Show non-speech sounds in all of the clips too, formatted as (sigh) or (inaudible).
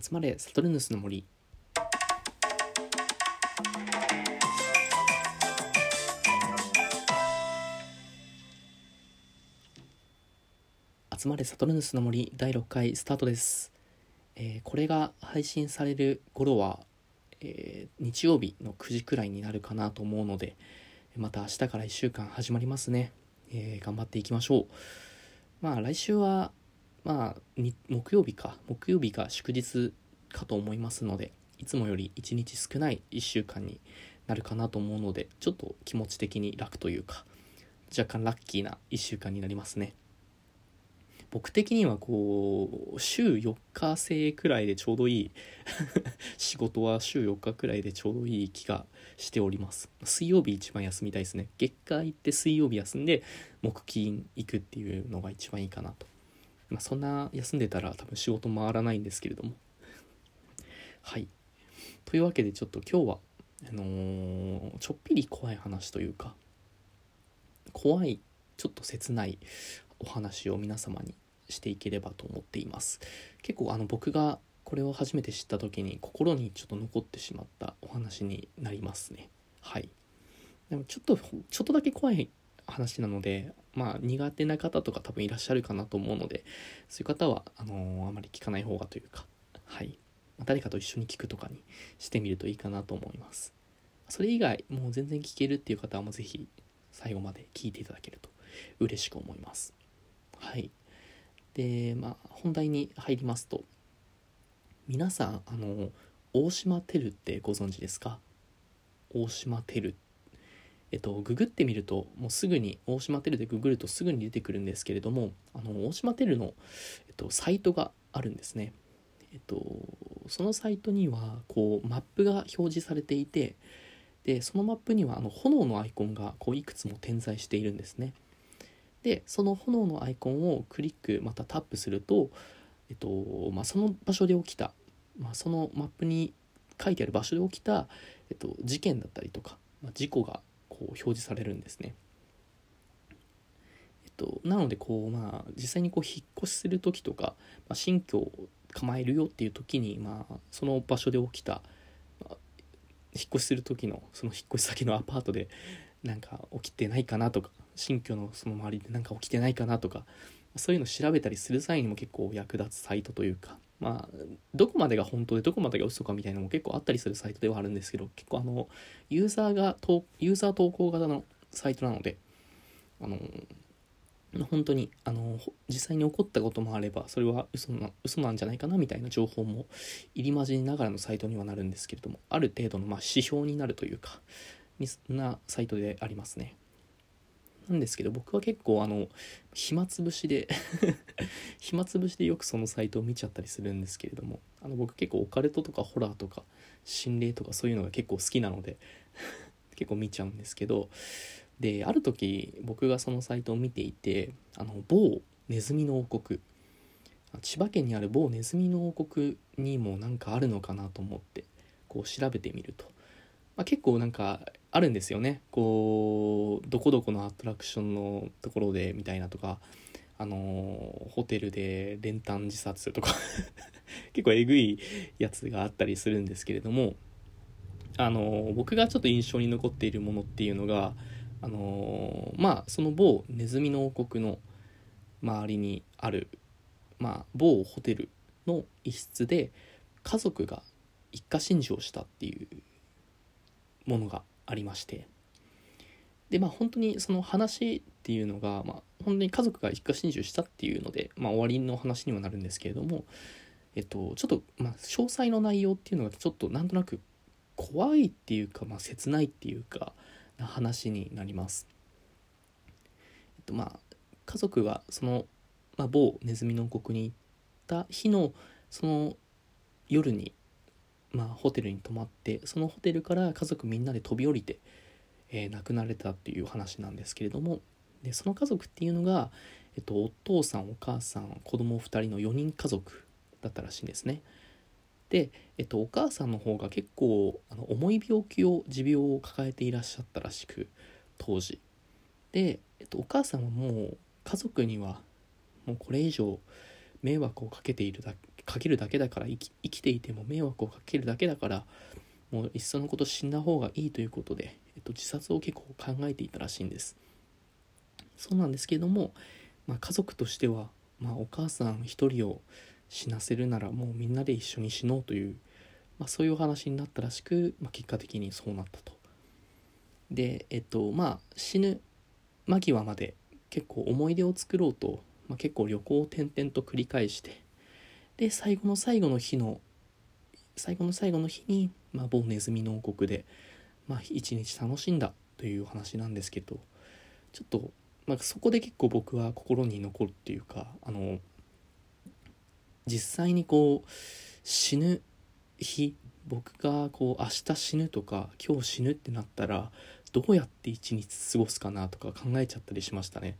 集まれサトルヌスの森。集まれサトルヌスの森第6回スタートです、えーこれが配信される頃は、えー日曜日の9時くらいになるかなと思うのでまた明日から1週間始まりますね、えー頑張っていきましょう。まあ来週はまあ木曜日か。木曜日が祝日かと思いますのでいつもより1日少ない1週間になるかなと思うのでちょっと気持ち的に楽というか若干ラッキーな1週間になりますね。僕的にはこう週4日制くらいでちょうどいい (laughs) 仕事は週4日くらいでちょうどいい気がしております。水曜日一番休みたいですね。月火行って水曜日休んで木金行くっていうのが一番いいかなと。まあそんな休んでたら多分仕事回らないんですけれども。はい。というわけでちょっと今日はあのーちょっぴり怖い話というか怖いちょっと切ないお話を皆様にしていければと思っています。結構あの僕がこれを初めて知った時に心にちょっと残ってしまったお話になりますね。はい。でもちょっとちょっとだけ怖い話なのでまあ苦手な方とか多分いらっしゃるかなと思うのでそういう方はあのーあまり聞かない方がというかはい。ま誰かと一緒に聞くとかにしてみるといいかなと思います。それ以外もう全然聞けるっていう方はもうぜひ最後まで聞いていただけると嬉しく思います。はい。でまあ本題に入りますと皆さんあの大島テルってご存知ですか？大島テルえっとググってみるともうすぐに大島テルでググるとすぐに出てくるんですけれどもあの大島テルの、えっと、サイトがあるんですね。えっとそのサイトにはこうマップが表示されていてでそのマップにはあの炎のアイコンがこういくつも点在しているんですね。でその炎のアイコンをクリックまたタップすると、えっとまあ、その場所で起きた、まあ、そのマップに書いてある場所で起きた、えっと、事件だったりとか、まあ、事故がこう表示されるんですね。えっと、なのでこう、まあ、実際にこう引っ越しする時とか、まあ、新居を構えるよっていう時に、まあ、その場所で起きた、まあ引っ越しする時のその引っ越し先のアパートでなんか起きてないかなとか新居のその周りでなんか起きてないかなとかそういうの調べたりする際にも結構役立つサイトというかまあどこまでが本当でどこまでが嘘かみたいなのも結構あったりするサイトではあるんですけど結構あのユーザーがユーザー投稿型のサイトなのであの本当にあの実際に起こったこともあればそれは嘘な嘘なんじゃないかなみたいな情報も入り混じりながらのサイトにはなるんですけれどもある程度のまあ指標になるというかなサイトでありますね。なんですけど僕は結構あの暇つぶしで (laughs) 暇つぶしでよくそのサイトを見ちゃったりするんですけれどもあの僕結構オカルトとかホラーとか心霊とかそういうのが結構好きなので (laughs) 結構見ちゃうんですけどである時僕がそのサイトを見ていてあの某ネズミの王国千葉県にある某ネズミの王国にもなんかあるのかなと思ってこう調べてみると、まあ、結構なんかあるんですよね。こうどこどこのアトラクションのところでみたいなとかあのホテルで練炭自殺とか。(laughs) 結構えぐいやつがあったりするんですけれどもあの僕がちょっと印象に残っているものっていうのがあのまあその某ネズミの王国の周りにある、まあ、某ホテルの一室で家族が一家心中をしたっていうものがありましてでまあ本当にその話っていうのが、まあ、本当に家族が一家心中したっていうので、まあ、終わりの話にはなるんですけれども、えっと、ちょっと、まあ、詳細の内容っていうのがちょっとなんとなく怖いっていうか、まあ、切ないっていうかな話になります。えっとまあ家族がその、まあ、某ネズミの王国に行った日のその夜に、まあ、ホテルに泊まってそのホテルから家族みんなで飛び降りて、えー亡くなられたっていう話なんですけれどもでその家族っていうのが、えっと、お父さんお母さん子供2人の4人家族だったらしいんですね。で、えっと、お母さんの方が結構あの重い病気を持病を抱えていらっしゃったらしく当時で、えっと、お母さんはもう家族にはもうこれ以上迷惑をかけているだかけるだけだから生き生きていても迷惑をかけるだけだからもういっそのこと死んだ方がいいということで、えっと、自殺を結構考えていたらしいんです。そうなんですけれども、まあ、家族としては、まあ、お母さん一人を死なせるならもうみんなで一緒に死のうという、まあ、そういうお話になったらしく、まあ、結果的にそうなったと。でえっとまあ死ぬ間際まで結構思い出を作ろうと、まあ、結構旅行を転々と繰り返してで最後の最後の日の最後の最後の日に、まあ、某ネズミの王国で、まあ、一日楽しんだというお話なんですけどちょっと、まあ、そこで結構僕は心に残るっていうかあの実際にこう死ぬ日僕がこう明日死ぬとか今日死ぬってなったらどうやって一日過ごすかなとか考えちゃったりしましたね。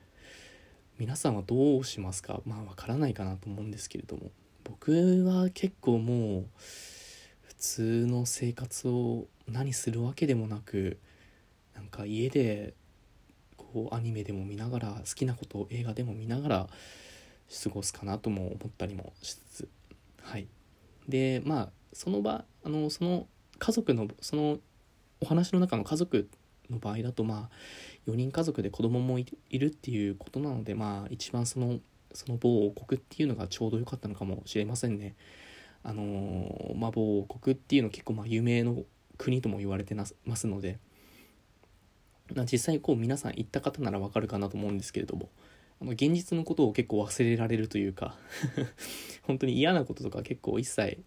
皆さんはどうしますか？まあわからないかなと思うんですけれども。僕は結構もう普通の生活を何するわけでもなくなんか家でこうアニメでも見ながら好きなことを映画でも見ながら過ごすかなとも思ったりもしつつ。はい。でまあその場あのその家族のそのお話の中の家族の場合だとまあ4人家族で子供もいるっていうことなのでまあ一番そのその某王国っていうのがちょうど良かったのかもしれませんね。あのー、まあ、某王国っていうの結構まあ有名の国とも言われてますので、ま、実際こう皆さん行った方ならわかるかなと思うんですけれども。あの現実のことを結構忘れられるというか。(laughs) 本当に嫌なこととか結構一切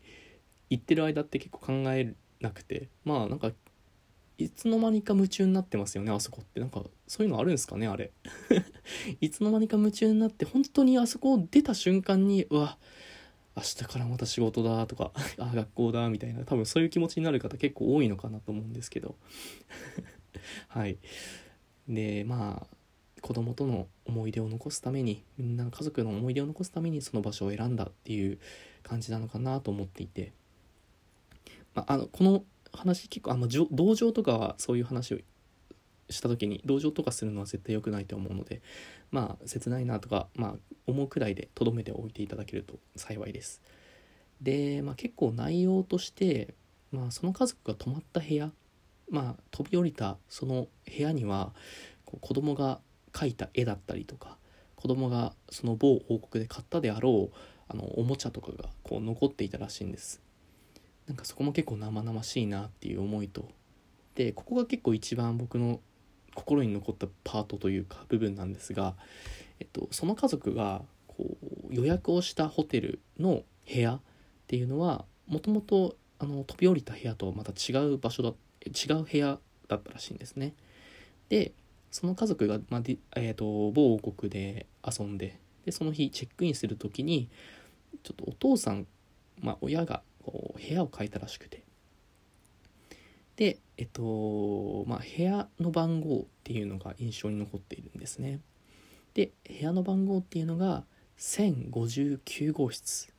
言ってる間って結構考えなくて。まあなんかいつの間にか夢中になってますよねあそこって。なんかそういうのあるんですかねあれ。(laughs) いつの間にか夢中になって本当にあそこを出た瞬間にうわ明日からまた仕事だとか (laughs) あ学校だみたいな多分そういう気持ちになる方結構多いのかなと思うんですけど。(laughs) はい。でまあ子供との思い出を残すためにみんな家族の思い出を残すためにその場所を選んだっていう感じなのかなと思っていて、まあ、あのこの話結構あの同情とかはそういう話をした時に同情とかするのは絶対良くないと思うのでまあ切ないなとか、まあ、思うくらいでとどめておいていただけると幸いです。で、まあ、結構内容として、まあ、その家族が泊まった部屋、まあ、飛び降りたその部屋にはこう子供が描いた絵だったりとか子供がその某王国で買ったであろうあのおもちゃとかがこう残っていたらしいんです。なんかそこも結構生々しいなっていう思いとでここが結構一番僕の心に残ったパートというか部分なんですが、えっと、その家族がこう予約をしたホテルの部屋っていうのはもともと飛び降りた部屋とはまた違う場所だ違う部屋だったらしいんですね。でその家族が、まあえーと、某王国で遊んででその日チェックインする時にちょっとお父さん、まあ、親が部屋を変えたらしくて。でえっとまあ部屋の番号っていうのが印象に残っているんですね。で部屋の番号っていうのが1059号室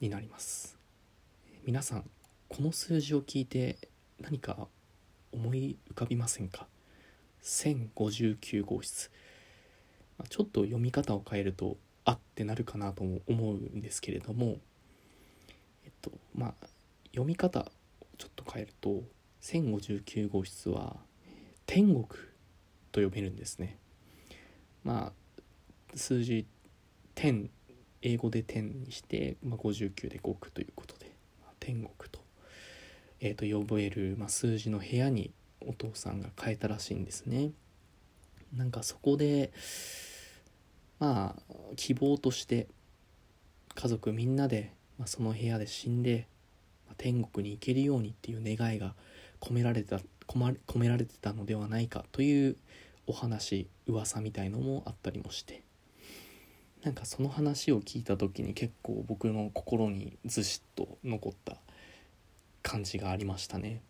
になります。皆さんこの数字を聞いて何か思い浮かびませんか？1059号室。ちょっと読み方を変えるとあってなるかなと思うんですけれども。とまあ読み方をちょっと変えると1059号室は天国と呼べるんですね。まあ数字10英語で10にして、まあ、59で5区ということで、天国と,、えー、と呼べる、まあ、数字の部屋にお父さんが変えたらしいんですね。なんかそこでまあ希望として家族みんなで、まあ、その部屋で死んで、まあ、天国に行けるようにっていう願いが込められた込められてたのではないかというお話噂みたいのもあったりもしてなんかその話を聞いた時に結構僕の心にずしっと残った感じがありましたね。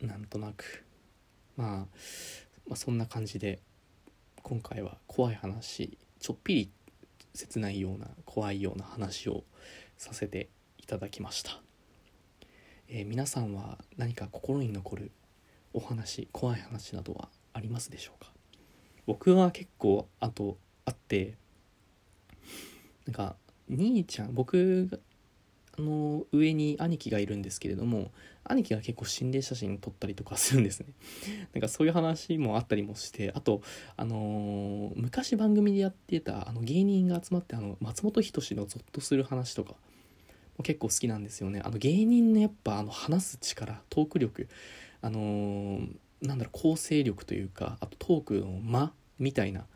なんとなく、まあ、まあそんな感じで今回は怖い話ちょっぴり切ないような怖いような話をさせていただきました、えー、皆さんは何か心に残るお話怖い話などはありますでしょうか？僕は結構あとあってなんか兄ちゃん僕がの上に兄貴がいるんですけれども兄貴が結構心霊写真撮ったりとかするんですね。(laughs) なんかそういう話もあったりもしてあとあのー昔番組でやってたあの芸人が集まってあの松本人志のゾッとする話とかも結構好きなんですよね。あの芸人のやっぱあの話す力トーク力あのーなんだろう構成力というかあとトークの間みたいな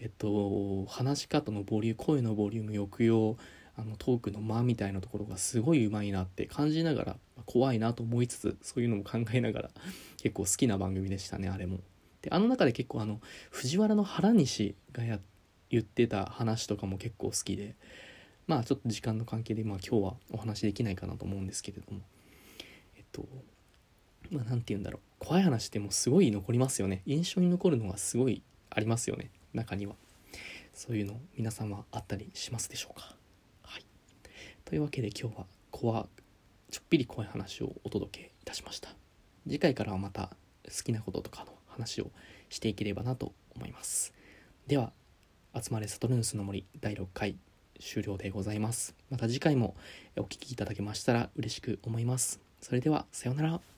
えっと話し方のボリューム声のボリューム抑揚あのトークの間みたいなところがすごいうまいなって感じながら怖いなと思いつつそういうのも考えながら結構好きな番組でしたねあれも。であの中で結構あの藤原の原西がや言ってた話とかも結構好きでまあちょっと時間の関係で、まあ、今日はお話できないかなと思うんですけれども。えっとまあ何て言うんだろう。怖い話ってもうすごい残りますよね。印象に残るのがすごいありますよね。中には。そういうの皆さんはあったりしますでしょうか？というわけで今日は怖ちょっぴり怖い話をお届けいたしました。次回からはまた好きなこととかの話をしていければなと思います。では集まれサトルヌスの森第6回終了でございます。また次回もお聴きいただけましたら嬉しく思います。それではさようなら。